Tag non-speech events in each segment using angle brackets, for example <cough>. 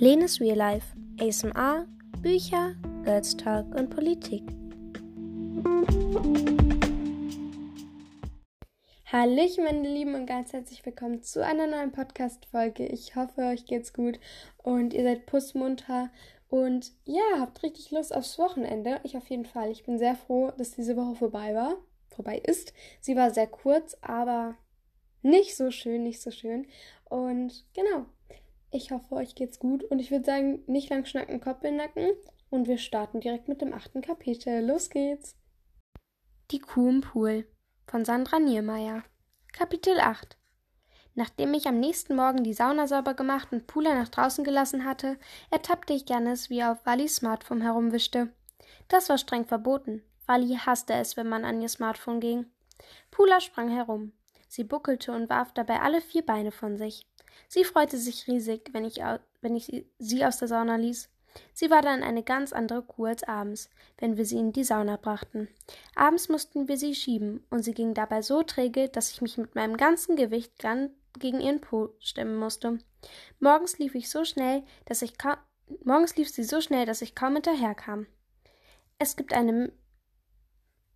Lenes Real Life, ASMR, Bücher, Girls Talk und Politik. Hallöchen, meine Lieben, und ganz herzlich willkommen zu einer neuen Podcast-Folge. Ich hoffe, euch geht's gut und ihr seid pussmunter und ja, habt richtig Lust aufs Wochenende. Ich auf jeden Fall. Ich bin sehr froh, dass diese Woche vorbei war. Vorbei ist. Sie war sehr kurz, aber nicht so schön, nicht so schön. Und genau, ich hoffe, euch geht's gut und ich würde sagen, nicht lang schnacken, Kopf in Nacken und wir starten direkt mit dem achten Kapitel. Los geht's! Die Kuh im Pool von Sandra Niemeyer Kapitel 8 Nachdem ich am nächsten Morgen die Sauna sauber gemacht und Pula nach draußen gelassen hatte, ertappte ich Janis, wie er auf Wallis Smartphone herumwischte. Das war streng verboten. Wally hasste es, wenn man an ihr Smartphone ging. Pula sprang herum. Sie buckelte und warf dabei alle vier Beine von sich. Sie freute sich riesig, wenn ich, wenn ich sie aus der Sauna ließ. Sie war dann eine ganz andere Kuh als abends, wenn wir sie in die Sauna brachten. Abends mussten wir sie schieben, und sie ging dabei so träge, dass ich mich mit meinem ganzen Gewicht gegen ihren Po stemmen musste. Morgens lief ich so schnell, dass ich kaum Morgens lief sie so schnell, dass ich kaum hinterherkam. Es gibt eine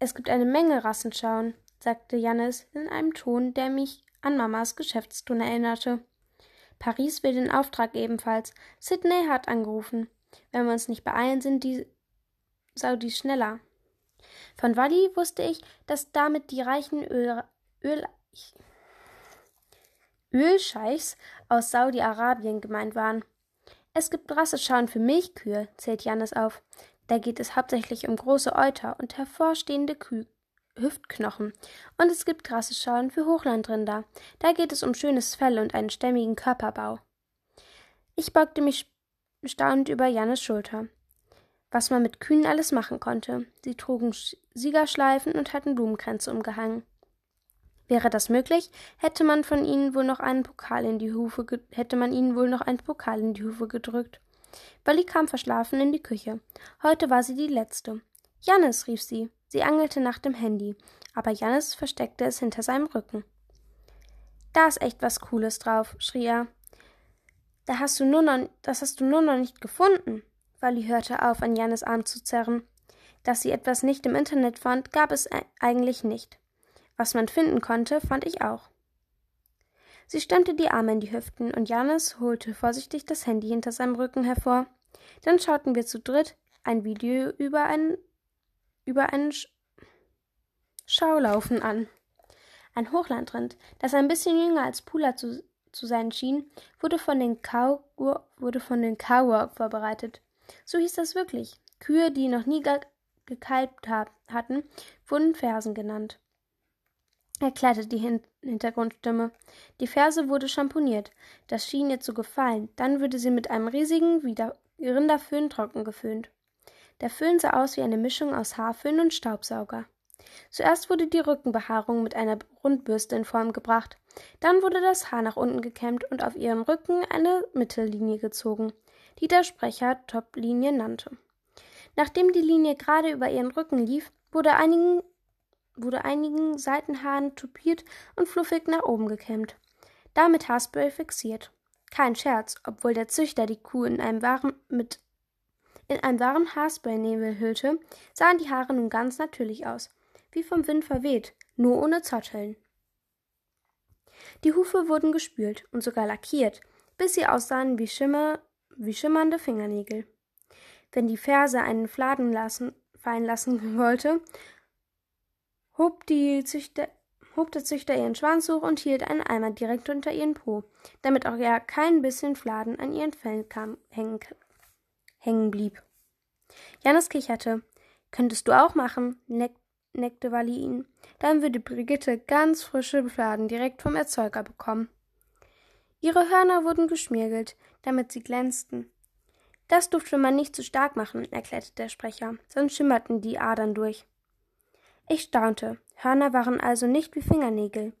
es gibt eine Menge Rassenschauen, sagte Jannis in einem Ton, der mich an Mamas Geschäftstun erinnerte. Paris will den Auftrag ebenfalls. Sydney hat angerufen. Wenn wir uns nicht beeilen, sind die Saudis schneller. Von Wally wusste ich, dass damit die reichen Öl, Öl, Ölscheichs aus Saudi-Arabien gemeint waren. Es gibt Rasseschauen für Milchkühe, zählt Janis auf. Da geht es hauptsächlich um große Euter und hervorstehende Kühe. Hüftknochen. Und es gibt krasse Schauen für Hochlandrinder. Da geht es um schönes Fell und einen stämmigen Körperbau. Ich beugte mich staunend über Jannes Schulter. Was man mit Kühen alles machen konnte. Sie trugen Siegerschleifen und hatten Blumenkränze umgehangen. Wäre das möglich, hätte man von ihnen wohl noch einen Pokal in die Hufe hätte man ihnen wohl noch einen Pokal in die Hufe gedrückt. Wally kam verschlafen in die Küche. Heute war sie die letzte. Jannis, rief sie. Sie angelte nach dem Handy, aber Jannis versteckte es hinter seinem Rücken. Da ist echt was Cooles drauf, schrie er. Da hast du nur noch, das hast du nur noch nicht gefunden. Wally hörte auf, an Jannis Arm zu zerren. Dass sie etwas nicht im Internet fand, gab es eigentlich nicht. Was man finden konnte, fand ich auch. Sie stemmte die Arme in die Hüften und Janis holte vorsichtig das Handy hinter seinem Rücken hervor. Dann schauten wir zu dritt ein Video über einen über einen Sch Schaulaufen an. Ein Hochlandrind, das ein bisschen jünger als Pula zu, zu sein schien, wurde von den Cow wurde von den Cowwork vorbereitet. So hieß das wirklich. Kühe, die noch nie ge gekalbt hatten, wurden Fersen genannt. Erklärte die Hin Hintergrundstimme. Die Ferse wurde schamponiert. Das schien ihr zu gefallen. Dann wurde sie mit einem riesigen Rinderföhn trocken geföhnt. Der Föhn sah aus wie eine Mischung aus Haarföhn und Staubsauger. Zuerst wurde die Rückenbehaarung mit einer Rundbürste in Form gebracht. Dann wurde das Haar nach unten gekämmt und auf ihren Rücken eine Mittellinie gezogen, die der Sprecher Toplinie nannte. Nachdem die Linie gerade über ihren Rücken lief, wurde einigen, wurde einigen Seitenhaaren tupiert und fluffig nach oben gekämmt. Damit Haarspray fixiert. Kein Scherz, obwohl der Züchter die Kuh in einem wahren, mit in einen warmen Haarspray-Nebel hüllte, sahen die Haare nun ganz natürlich aus, wie vom Wind verweht, nur ohne Zotteln. Die Hufe wurden gespült und sogar lackiert, bis sie aussahen wie, Schimmer, wie schimmernde Fingernägel. Wenn die Ferse einen Fladen lassen, fallen lassen <laughs> wollte, hob, Züchter, hob der Züchter ihren Schwanz hoch und hielt einen Eimer direkt unter ihren Po, damit auch ja kein bisschen Fladen an ihren Fellen kam, hängen hängen blieb. Janis kicherte. Könntest du auch machen, neck neckte Wally ihn. Dann würde Brigitte ganz frische Fladen direkt vom Erzeuger bekommen. Ihre Hörner wurden geschmiergelt, damit sie glänzten. Das durfte man nicht zu stark machen, erklärte der Sprecher, sonst schimmerten die Adern durch. Ich staunte. Hörner waren also nicht wie Fingernägel.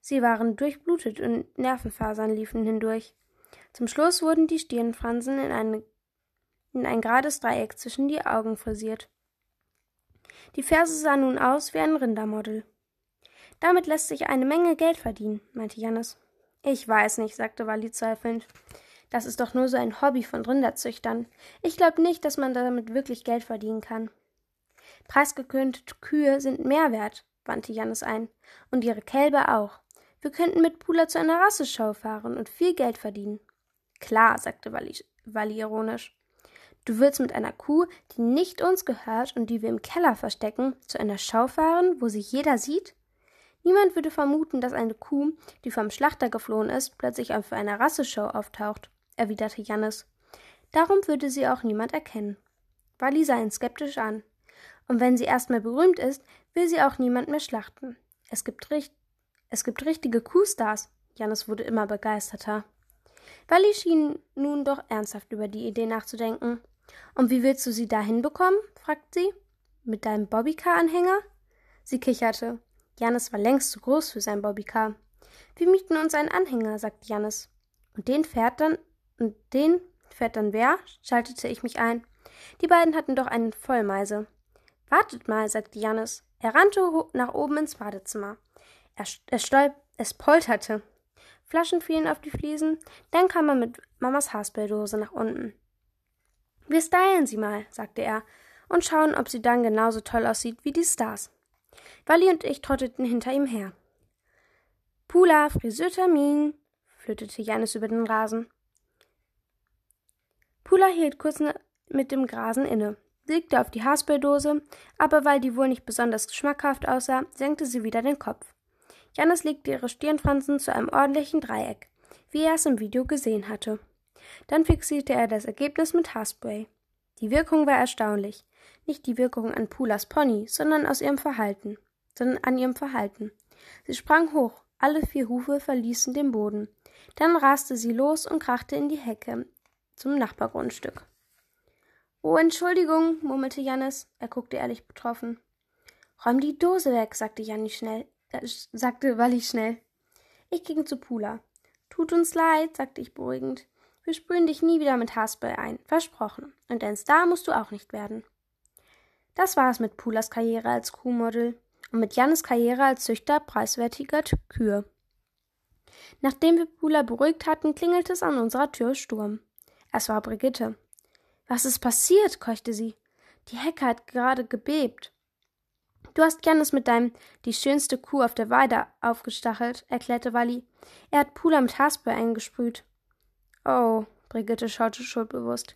Sie waren durchblutet und Nervenfasern liefen hindurch. Zum Schluss wurden die Stirnfransen in eine in ein gerades Dreieck zwischen die Augen frisiert. Die Ferse sah nun aus wie ein Rindermodel. Damit lässt sich eine Menge Geld verdienen, meinte Jannis. Ich weiß nicht, sagte Wally zweifelnd. Das ist doch nur so ein Hobby von Rinderzüchtern. Ich glaube nicht, dass man damit wirklich Geld verdienen kann. Preisgekönte Kühe sind mehr wert, wandte Jannis ein. Und ihre Kälber auch. Wir könnten mit Pula zu einer Rasseschau fahren und viel Geld verdienen. Klar, sagte Wally, Wally ironisch. Du willst mit einer Kuh, die nicht uns gehört und die wir im Keller verstecken, zu einer Schau fahren, wo sie jeder sieht? Niemand würde vermuten, dass eine Kuh, die vom Schlachter geflohen ist, plötzlich auf einer Rasseshow auftaucht, erwiderte Jannis. Darum würde sie auch niemand erkennen. Wally sah ihn skeptisch an. Und wenn sie erstmal berühmt ist, will sie auch niemand mehr schlachten. Es gibt, richt es gibt richtige Kuhstars. Jannis wurde immer begeisterter. Wally schien nun doch ernsthaft über die Idee nachzudenken. Und wie willst du sie dahin bekommen? fragte sie. Mit deinem Bobbycar-Anhänger? Sie kicherte. Janis war längst zu groß für sein Bobbycar. Wir mieten uns einen Anhänger, sagte Janis. Und den fährt dann, und den fährt dann wer? schaltete ich mich ein. Die beiden hatten doch einen Vollmeise. Wartet mal, sagte Janis. Er rannte nach oben ins Badezimmer. Er, er stolp, es polterte. Flaschen fielen auf die Fliesen, dann kam er mit Mamas Haarspray-Dose nach unten. Wir stylen sie mal, sagte er, und schauen, ob sie dann genauso toll aussieht wie die Stars. Wally und ich trotteten hinter ihm her. Pula, Friseurtermin, flötete Janis über den Rasen. Pula hielt kurz mit dem Grasen inne, blickte auf die Haarspray-Dose, aber weil die wohl nicht besonders geschmackhaft aussah, senkte sie wieder den Kopf. Janis legte ihre Stirnfransen zu einem ordentlichen Dreieck, wie er es im Video gesehen hatte. Dann fixierte er das Ergebnis mit Haarspray. Die Wirkung war erstaunlich. Nicht die Wirkung an Pulas Pony, sondern aus ihrem Verhalten, sondern an ihrem Verhalten. Sie sprang hoch, alle vier Hufe verließen den Boden. Dann raste sie los und krachte in die Hecke zum Nachbargrundstück. Oh, Entschuldigung, murmelte Jannis. Er guckte ehrlich betroffen. Räum die Dose weg, sagte Janni schnell, äh, sagte Walli schnell. Ich ging zu Pula. Tut uns leid, sagte ich beruhigend. Wir sprühen dich nie wieder mit Haarspray ein. Versprochen. Und ein Star musst du auch nicht werden. Das war es mit Pulas Karriere als Kuhmodel und mit Jannes Karriere als Züchter preiswertiger Kühe. Nachdem wir Pula beruhigt hatten, klingelte es an unserer Tür Sturm. Es war Brigitte. Was ist passiert? keuchte sie. Die Hecke hat gerade gebebt. Du hast Jannis mit deinem die schönste Kuh auf der Weide aufgestachelt, erklärte Walli. Er hat Pula mit Haarspray eingesprüht. Oh, Brigitte schaute schuldbewusst.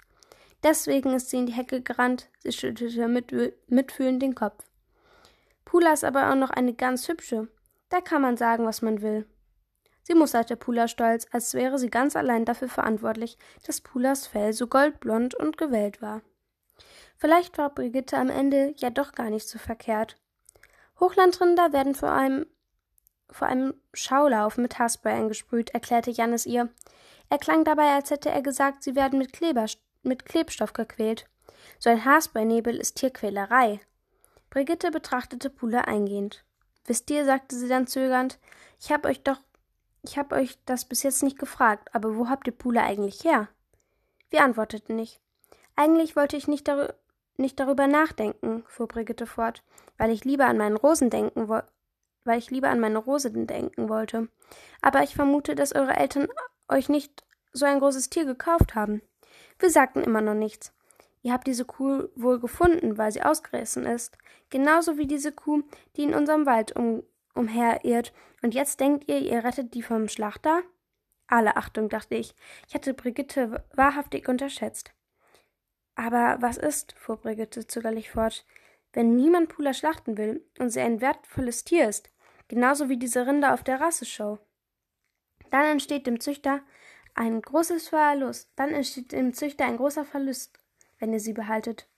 Deswegen ist sie in die Hecke gerannt. Sie schüttelte mit, mitfühlend den Kopf. Pula ist aber auch noch eine ganz hübsche. Da kann man sagen, was man will. Sie musterte Pula stolz, als wäre sie ganz allein dafür verantwortlich, dass Pulas Fell so goldblond und gewellt war. Vielleicht war Brigitte am Ende ja doch gar nicht so verkehrt. Hochlandrinder werden vor einem, vor einem Schaulauf mit Haarspray eingesprüht, erklärte Jannis ihr. Er klang dabei, als hätte er gesagt, sie werden mit, Kleber, mit Klebstoff gequält. So ein Haarspraynebel ist Tierquälerei. Brigitte betrachtete Pula eingehend. Wisst ihr, sagte sie dann zögernd, ich hab euch doch, ich hab euch das bis jetzt nicht gefragt, aber wo habt ihr Pula eigentlich her? Wir antworteten nicht. Eigentlich wollte ich nicht, darü nicht darüber nachdenken, fuhr Brigitte fort, weil ich lieber an meinen Rosen denken wollte weil ich lieber an meine Rosen denken wollte. Aber ich vermute, dass eure Eltern euch nicht so ein großes Tier gekauft haben. Wir sagten immer noch nichts. Ihr habt diese Kuh wohl gefunden, weil sie ausgerissen ist. Genauso wie diese Kuh, die in unserem Wald um, umherirrt. Und jetzt denkt ihr, ihr rettet die vom Schlachter? Alle Achtung, dachte ich. Ich hatte Brigitte wahrhaftig unterschätzt. Aber was ist, fuhr Brigitte zögerlich fort, wenn niemand Pula schlachten will und sie ein wertvolles Tier ist, genauso wie diese Rinder auf der Rasseshow? Dann entsteht dem Züchter ein großes Verlust. Dann entsteht dem Züchter ein großer Verlust, wenn ihr sie behaltet.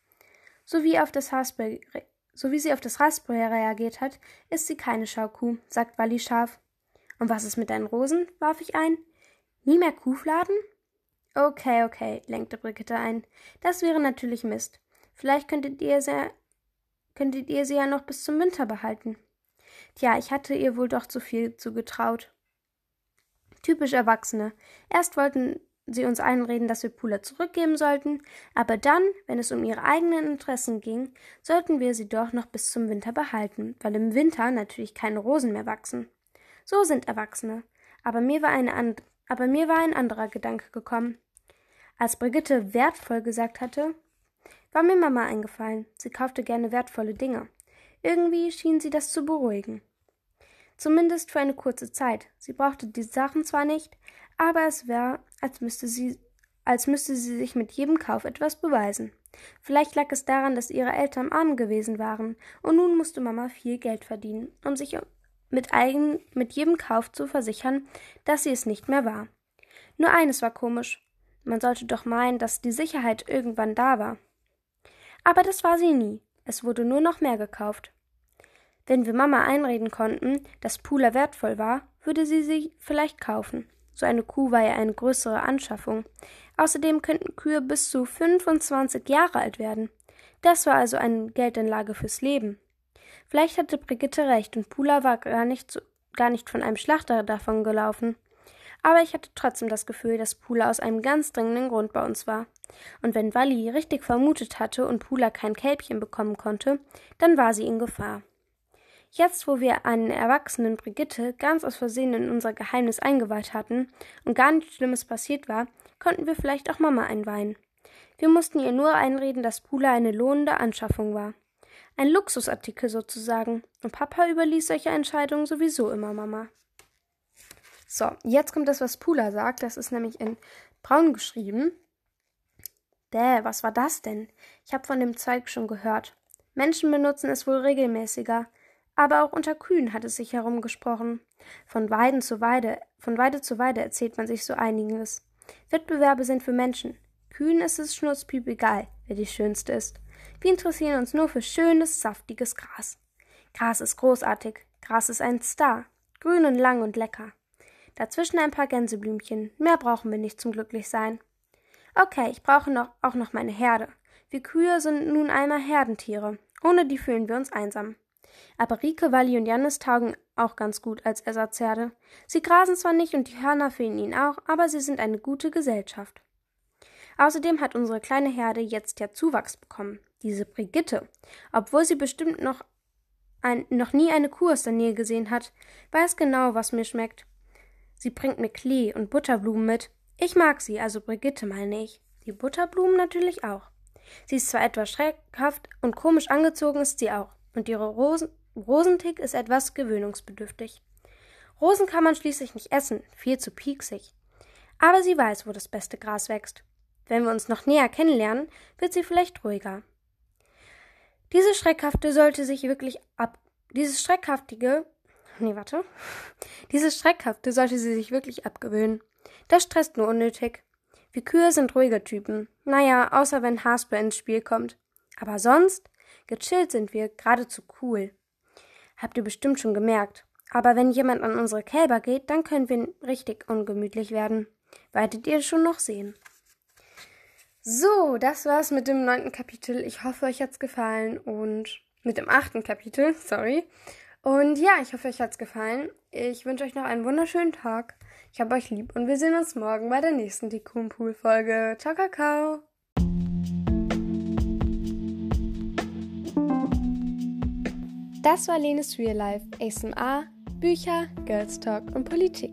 So wie, auf das Raspberry, so wie sie auf das Raspberry reagiert hat, ist sie keine Schaukuh, sagt Wally scharf. Und was ist mit deinen Rosen? warf ich ein. Nie mehr Kuhfladen? Okay, okay, lenkte Brigitte ein. Das wäre natürlich Mist. Vielleicht könntet ihr sie, könntet ihr sie ja noch bis zum Winter behalten. Tja, ich hatte ihr wohl doch zu viel zugetraut. Typisch Erwachsene. Erst wollten sie uns einreden, dass wir Pula zurückgeben sollten, aber dann, wenn es um ihre eigenen Interessen ging, sollten wir sie doch noch bis zum Winter behalten, weil im Winter natürlich keine Rosen mehr wachsen. So sind Erwachsene. Aber mir war, eine aber mir war ein anderer Gedanke gekommen. Als Brigitte wertvoll gesagt hatte, war mir Mama eingefallen. Sie kaufte gerne wertvolle Dinge. Irgendwie schien sie das zu beruhigen. Zumindest für eine kurze Zeit. Sie brauchte die Sachen zwar nicht, aber es wäre, als müsste sie, als müsste sie sich mit jedem Kauf etwas beweisen. Vielleicht lag es daran, dass ihre Eltern arm gewesen waren, und nun musste Mama viel Geld verdienen, um sich mit, eigen, mit jedem Kauf zu versichern, dass sie es nicht mehr war. Nur eines war komisch. Man sollte doch meinen, dass die Sicherheit irgendwann da war. Aber das war sie nie. Es wurde nur noch mehr gekauft. Wenn wir Mama einreden konnten, dass Pula wertvoll war, würde sie sie vielleicht kaufen. So eine Kuh war ja eine größere Anschaffung. Außerdem könnten Kühe bis zu 25 Jahre alt werden. Das war also eine Geldanlage fürs Leben. Vielleicht hatte Brigitte recht und Pula war gar nicht, so, gar nicht von einem Schlachter davon gelaufen. Aber ich hatte trotzdem das Gefühl, dass Pula aus einem ganz dringenden Grund bei uns war. Und wenn Walli richtig vermutet hatte und Pula kein Kälbchen bekommen konnte, dann war sie in Gefahr. Jetzt, wo wir einen erwachsenen Brigitte ganz aus Versehen in unser Geheimnis eingeweiht hatten und gar nichts Schlimmes passiert war, konnten wir vielleicht auch Mama einweihen. Wir mussten ihr nur einreden, dass Pula eine lohnende Anschaffung war. Ein Luxusartikel sozusagen. Und Papa überließ solche Entscheidungen sowieso immer Mama. So, jetzt kommt das, was Pula sagt. Das ist nämlich in braun geschrieben. Däh, was war das denn? Ich habe von dem Zeug schon gehört. Menschen benutzen es wohl regelmäßiger. Aber auch unter Kühen hat es sich herumgesprochen. Von Weiden zu Weide, von Weide zu Weide erzählt man sich so einiges. Wettbewerbe sind für Menschen. Kühen ist es schnurzpiep egal, wer die schönste ist. Wir interessieren uns nur für schönes, saftiges Gras. Gras ist großartig. Gras ist ein Star. Grün und lang und lecker. Dazwischen ein paar Gänseblümchen. Mehr brauchen wir nicht zum Glücklichsein. Okay, ich brauche noch, auch noch meine Herde. Wir Kühe sind nun einmal Herdentiere. Ohne die fühlen wir uns einsam. Aber Rike, Walli und Jannis taugen auch ganz gut als Ersatzherde. Sie grasen zwar nicht und die Hörner fehlen ihnen auch, aber sie sind eine gute Gesellschaft. Außerdem hat unsere kleine Herde jetzt ja Zuwachs bekommen. Diese Brigitte, obwohl sie bestimmt noch, ein, noch nie eine Kuh aus der Nähe gesehen hat, weiß genau, was mir schmeckt. Sie bringt mir Klee und Butterblumen mit. Ich mag sie, also Brigitte meine ich. Die Butterblumen natürlich auch. Sie ist zwar etwas schreckhaft und komisch angezogen ist sie auch und ihre Rosen Rosentick ist etwas gewöhnungsbedürftig. Rosen kann man schließlich nicht essen, viel zu pieksig. Aber sie weiß, wo das beste Gras wächst. Wenn wir uns noch näher kennenlernen, wird sie vielleicht ruhiger. Diese Schreckhafte sollte sich wirklich ab. Dieses Schreckhaftige. Nee, warte. Dieses Schreckhafte sollte sie sich wirklich abgewöhnen. Das stresst nur unnötig. Wir Kühe sind ruhige Typen. Naja, außer wenn Hasper ins Spiel kommt. Aber sonst Gechillt sind wir, geradezu cool. Habt ihr bestimmt schon gemerkt. Aber wenn jemand an unsere Kälber geht, dann können wir richtig ungemütlich werden. Werdet ihr schon noch sehen. So, das war's mit dem neunten Kapitel. Ich hoffe, euch hat's gefallen und mit dem achten Kapitel, <laughs> sorry. Und ja, ich hoffe, euch hat's gefallen. Ich wünsche euch noch einen wunderschönen Tag. Ich hab euch lieb und wir sehen uns morgen bei der nächsten Tikun Pool Folge. Ciao, Kakao. Das war Lenes Real Life, ASMR, Bücher, Girls Talk und Politik.